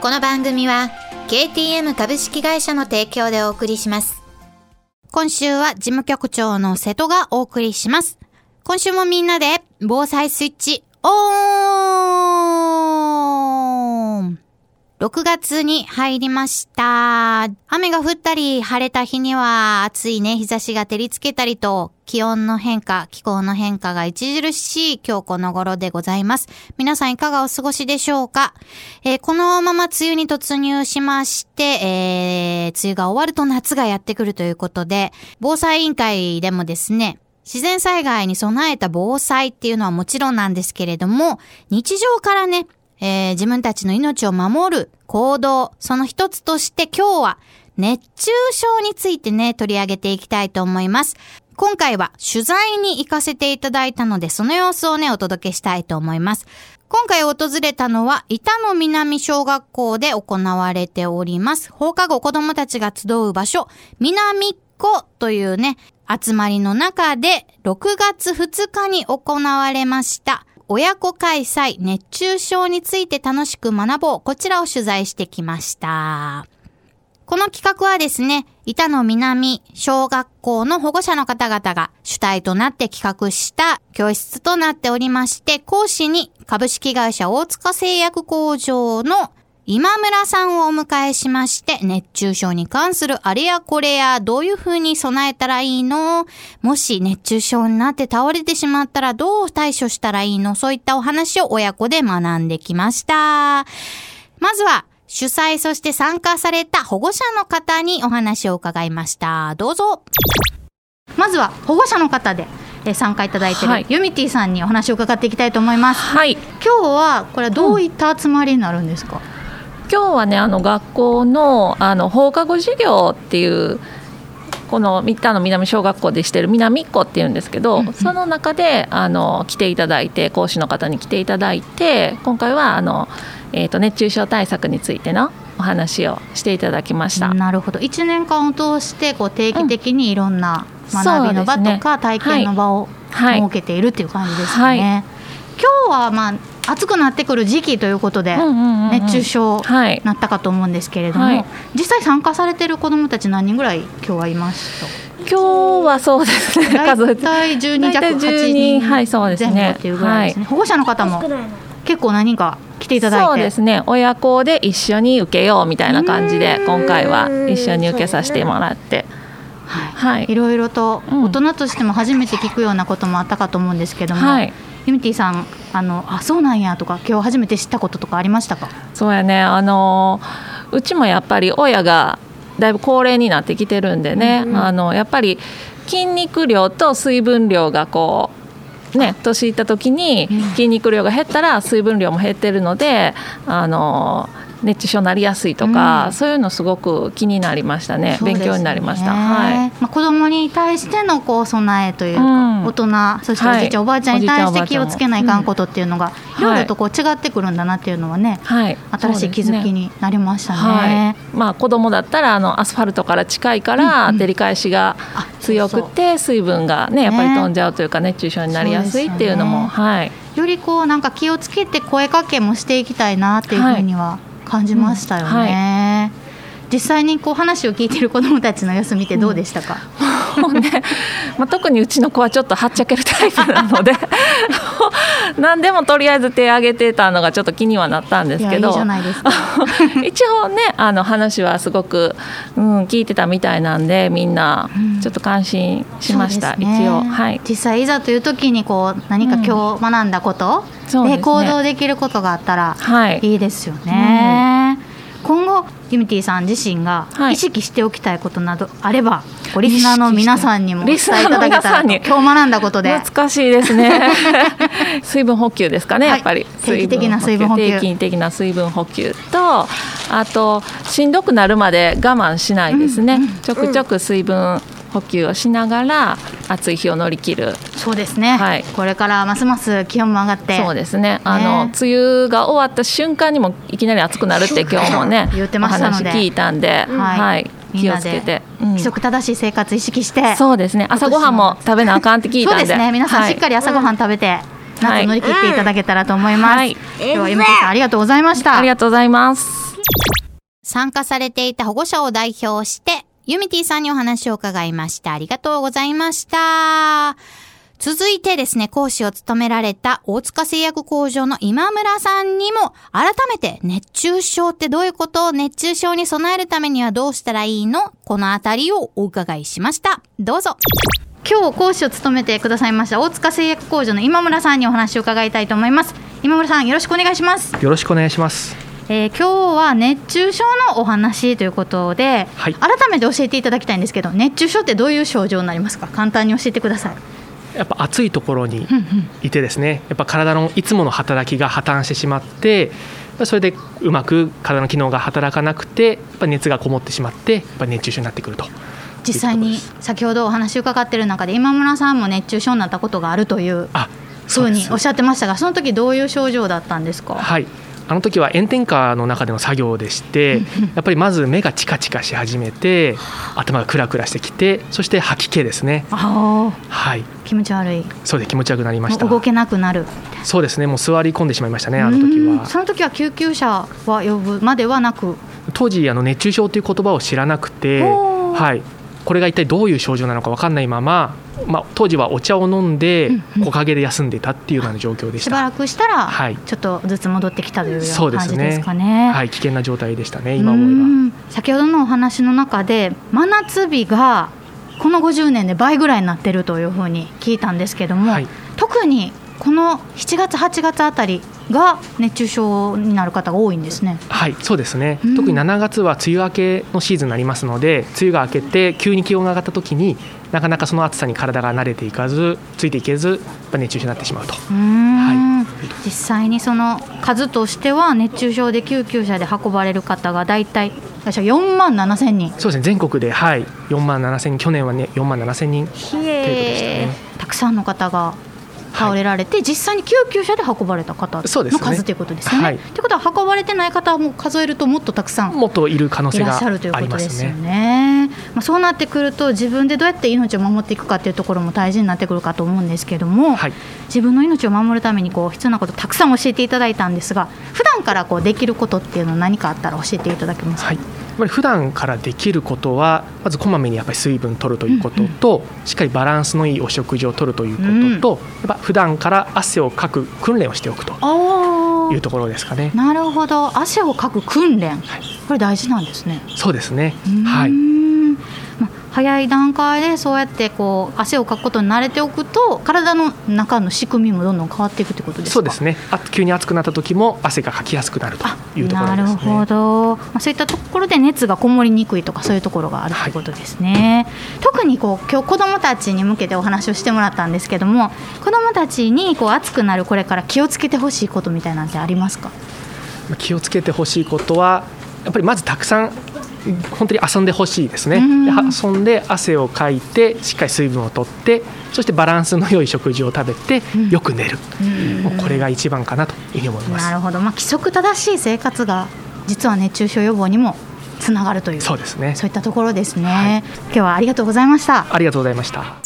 この番組は KTM 株式会社の提供でお送りします。今週は事務局長の瀬戸がお送りします。今週もみんなで防災スイッチオン!6月に入りました。雨が降ったり、晴れた日には暑いね、日差しが照りつけたりと、気温の変化、気候の変化が著しい今日この頃でございます。皆さんいかがお過ごしでしょうか、えーこのまま梅雨に突入しまして、えー梅雨が終わると夏がやってくるということで、防災委員会でもですね、自然災害に備えた防災っていうのはもちろんなんですけれども、日常からね、えー自分たちの命を守る行動、その一つとして今日は熱中症についてね、取り上げていきたいと思います。今回は取材に行かせていただいたので、その様子をね、お届けしたいと思います。今回訪れたのは、板野南小学校で行われております。放課後子供たちが集う場所、南っ子というね、集まりの中で、6月2日に行われました。親子開催熱中症について楽しく学ぼう。こちらを取材してきました。この企画はですね、板野南小学校の保護者の方々が主体となって企画した教室となっておりまして、講師に株式会社大塚製薬工場の今村さんをお迎えしまして、熱中症に関するあれやこれや、どういう風に備えたらいいの？もし熱中症になって倒れてしまったらどう対処したらいいの？そういったお話を親子で学んできました。まずは、主催そして参加された保護者の方にお話を伺いました。どうぞ。まずは保護者の方でえー参加いただいている、はいユミティさんにお話を伺っていきたいと思います。はい今日はこれはどういった集まりになるんですか、今日はねあの学校のあの放課後授業っていうこの三田の南小学校でしてる南っ子っていうんですけど、うんうん。その中であの来ていただいて講師の方に来ていただいて今回はあの、えー、と熱中症対策についてのお話をしていただきました。なるほど。1年間を通してこう定期的にいろんなうん学びの場とか体験の場をはい。設けているっていう感じですね。はい。今日はまあ暑くなってくる時期ということで熱中症はいなったかと思うんですけれども、はい。実際参加されてる子どもたち何人ぐらい今日はいました今日はそうですね数え大体10人弱大体8 10人はいそうですね。前後っていうぐらいですね、保護者の方も結構何人か来ていただいて。そうですね。親子で一緒に受けようみたいな感じで今回は一緒に受けさせてもらって。はい、はい。いろいろとうん。大人としても初めて聞くようなこともあったかと思うんですけども、はいユミティさんあのあそうなんやとか今日初めて知ったこととかありましたか？そうやね。あのうちもやっぱり親がだいぶ高齢になってきてるんでね、うんうん。あのやっぱり筋肉量と水分量がこうね年いった時にうん。筋肉量が減ったら水分量も減ってるのであの熱中症になりやすいとか、うん。そういうのすごく気になりましたね。そうです勉強になりました。ねはい。まあ、子供に対してのこう備えというか、うん。大人そしておじいちゃん、はいおばあちゃんに対して気をつけないかんことっていうのが、いうん。ろい。ろとこう違ってくるんだなっていうのはね、はい、新しい気づきになりましたね。はい、まあ子供だったらあのアスファルトから近いから照り返しがあ強くて水分がねやっぱり飛んじゃうという。か熱中症になりやすいっていうのもはいよりこうなんか気をつけて声かけもしていきたいなっていうふうには感じましたよね。実際にこう話を聞いている子どもたちの様子見てどうでしたか、もうね、まあ、特にうちの子はちょっとはっちゃけるタイプなので 何でもとりあえず手挙げてたのがちょっと気にはなったんですけど。一応ねあの話はすごく、うん、聞いてたみたいなんでみんなうん。ちょっと感心しました、そうですね。一応。はい。実際いざという時にこう何か今日学んだこと、そうですね。行動できることがあったらはい。いいですよね。今後ユミティさん自身がはい。意識しておきたいことなどあればリスナーの皆さんにもお伝えいただけたら今日学んだことで。難しいですね。水分補給ですかね、はい。やっぱり。定期的な水分補給。定期的な水分補給とあとしんどくなるまで我慢しないですね、ちょくちょく水分補給をしながら暑い日を乗り切る。そうですね、はい。これからますます気温も上がって。そうですね。あのね梅雨が終わった瞬間にもいきなり暑くなるって今日もね言ってましたので。お話聞いたんで、はい。はい、気をみんなでつけて、うん。規則正しい生活意識して。そうですね。朝ごはんも食べなあかんって聞いたんで。そうですね。皆さんしっかり朝ごはん食べて、夏乗り切っていただけたらと思います、はい。今日はゆみきさんありがとうございました。ありがとうございます。参加されていた保護者を代表して、ユミティさんにお話を伺いました。ありがとうございました。続いてですね、講師を務められた大塚製薬工場の今村さんにも、改めて熱中症ってどういうこと熱中症に備えるためにはどうしたらいいのこのあたりをお伺いしました。どうぞ。今日講師を務めてくださいました大塚製薬工場の今村さんにお話を伺いたいと思います。今村さんよろしくお願いします。よろしくお願いします。えー今日は熱中症のお話ということで、はい改めて教えていただきたいんですけど熱中症ってどういう症状になりますか？簡単に教えてくださいやっぱ暑いところにいてですね、やっぱ体のいつもの働きが破綻してしまって、それでうまく体の機能が働かなくて、やっぱ熱がこもってしまって、やっぱ熱中症になってくると。実際に先ほどお話伺ってる中で今村さんも熱中症になったことがあるというあ、ふそうにおっしゃってましたがその時どういう症状だったんですか？はい。あの時は炎天下の中での作業でして、やっぱりまず目がチカチカし始めて、頭がクラクラしてきて、そして吐き気ですね。あはい。あ気持ち悪いそうで気持ち悪くなりました。動けなくなるそうですね。もう座り込んでしまいましたね。あの時は。うんその時は救急車は呼ぶまではなく当時あの熱中症という言葉を知らなくて、はい、これが一体どういう症状なのか分かんないまま、まあ、当時はお茶を飲んで木陰で休んでたっていうような状況でししばた。らくしたらはいちょっとずつ戻ってきたという感じですかね。はい、危険な状態でしたね、今思えば。うん先ほどのお話の中で真夏日がこの50年で倍ぐらいになってるというふうに聞いたんですけども、はい特にこの7月8月あたりが熱中症になる方が多いんですね。はい、そうですね、うん。特に7月は梅雨明けのシーズンになりますので、梅雨が明けて、急に気温が上がった時になかなかその暑さに体が慣れていかず、ついていけず、やっぱ熱中症になってしまうと。うはい。実際にその数としては熱中症で救急車で運ばれる方がだいたい4万7千人。そうですね、全国で、はい、4万7千人、去年はね、4万7千人。ひ程度でしたえね。たくさんの方が倒れられて、実際に救急車で運ばれた方の数ということですよね。はいということは運ばれてない方はもう数えるともっとたくさんもっといる可能い性がらっしゃるということですよね。ね。まあ、そうなってくると自分でどうやって命を守っていくかっていうところも大事になってくるかと思うんですけども、はい自分の命を守るためにこう必要なことたくさん教えていただいたんですが普段からこうできることっていうのは何かあったら教えていただけますか、ぱり普段からできることはまずこまめにやっぱり水分取るということと、しっかりバランスのいいお食事を取るということと、やっぱ普段から汗をかく訓練をしておくというところですかね。なるほど。汗をかく訓練、これ大事なんですね。そうですね。はい。まあ早い段階でそうやってこう汗をかくことに慣れておくと体の中の仕組みもどんどん変わっていくということですか？そうですね。あ急に暑くなった時も汗がかきやすくなるというところなですね。るほど、まあ、そういったところで熱がこもりにくいとかそういうところがあるということですね、特にこう今日子どもたちに向けてお話をしてもらったんですけども子どもたちにこう暑くなるこれから気をつけてほしいことみたいなんてありますか？まあ気をつけてほしいことはやっぱりまずたくさん本当に遊んでほしいですね、うん。で遊んで汗をかいてしっかり水分を取ってそしてバランスの良い食事を食べて、うん。よく寝る、もうこれが一番かなというふうに思います。なるほど、まあ、規則正しい生活が実は熱中症予防にもつながるという。そうですね。そういったところですね、はい。今日はありがとうございました。ありがとうございました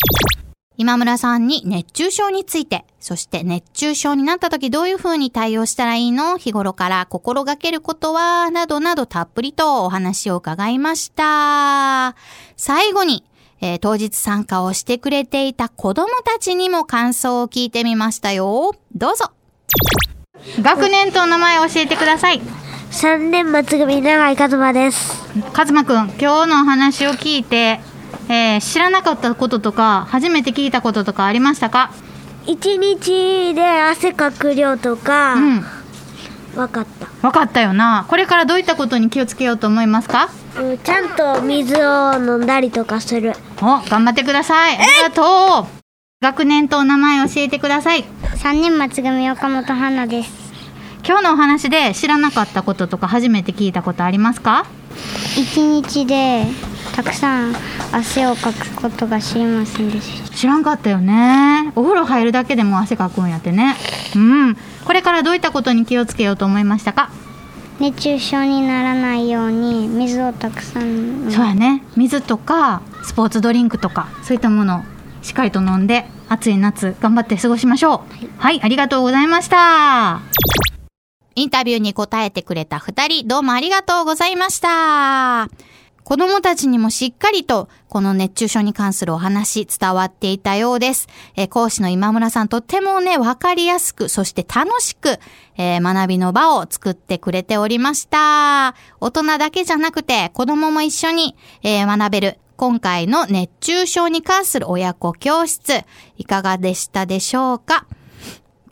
今村さんに熱中症について、そして熱中症になった時どういう風に対応したらいいの？日頃から心がけることは？などなどたっぷりとお話を伺いました。最後に、えー当日参加をしてくれていた子供たちにも感想を聞いてみましたよ。どうぞ。学年とお名前を教えてください。三年末組長井和馬です。かずまくん、今日のお話を聞いて、えー知らなかったこととか、初めて聞いたこととかありましたか？一日で汗かく量とか、うん。わかった。分かったよなこれからどういったことに気をつけようと思いますか？うんちゃんと水を飲んだりとかするお、頑張ってください。ありがとう。学年とお名前教えてください。3人松組岡本花です今日のお話で知らなかったこととか初めて聞いたことありますか？一日でたくさん汗をかくことが知りませんでした知らんかったよね。お風呂入るだけでも汗かくんやってね。うん。これからどういったことに気をつけようと思いましたか、熱中症にならないように水をたくさんそうやね。水とかスポーツドリンクとかそういったものをしっかりと飲んで暑い夏頑張って過ごしましょう。はい、ありがとうございました。インタビューに答えてくれた二人、どうもありがとうございました。子供たちにもしっかりと、この熱中症に関するお話伝わっていたようです。えー講師の今村さんとってもね、わかりやすく、そして楽しく、えー学びの場を作ってくれておりました。大人だけじゃなくて、子供も一緒に、えー学べる、今回の熱中症に関する親子教室、いかがでしたでしょうか？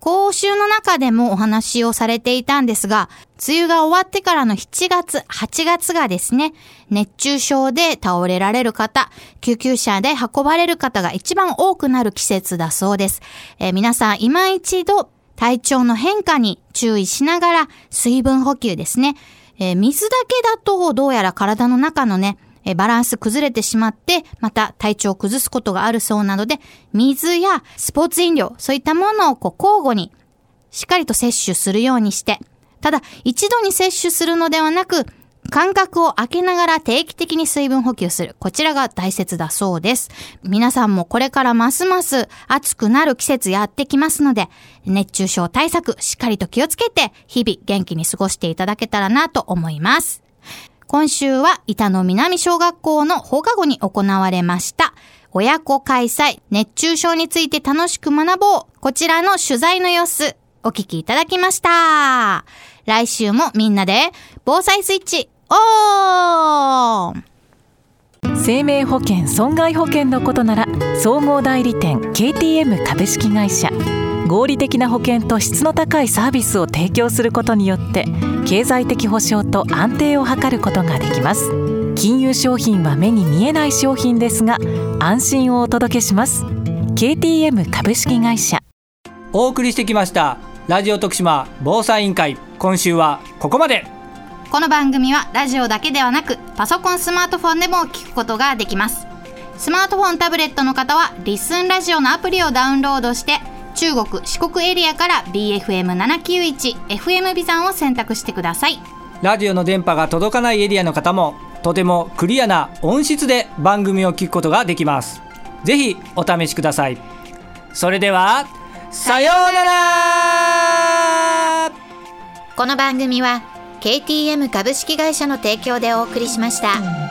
講習の中でもお話をされていたんですが、梅雨が終わってからの7月、8月がですね、熱中症で倒れられる方、救急車で運ばれる方が一番多くなる季節だそうです。えー皆さん今一度体調の変化に注意しながら水分補給ですね。えー水だけだとどうやら体の中のね、えバランス崩れてしまって、また体調を崩すことがあるそうなので、水やスポーツ飲料、そういったものをこう交互にしっかりと摂取するようにして、ただ一度に摂取するのではなく、間隔を空けながら定期的に水分補給する。こちらが大切だそうです。皆さんもこれからますます暑くなる季節やってきますので、熱中症対策しっかりと気をつけて、日々元気に過ごしていただけたらなと思います。今週は板野南小学校の放課後に行われました。親子開催、熱中症について楽しく学ぼう。こちらの取材の様子、お聞きいただきました。来週もみんなで、防災スイッチ、オン生命保険損害保険のことなら総合代理店 KTM 株式会社合理的な保険と質の高いサービスを提供することによって経済的保障と安定を図ることができます。金融商品は目に見えない商品ですが安心をお届けします。KTM 株式会社。お送りしてきましたラジオ徳島防災委員会。今週はここまで。この番組はラジオだけではなくパソコンスマートフォンでも聞くことができます。スマートフォンタブレットの方はリスンラジオのアプリをダウンロードして中国四国エリアから BFM791 FM ビザンを選択してください。ラジオの電波が届かないエリアの方もとてもクリアな音質で番組を聞くことができます。ぜひお試しください。それではさようなら。この番組は KTM 株式会社の提供でお送りしました。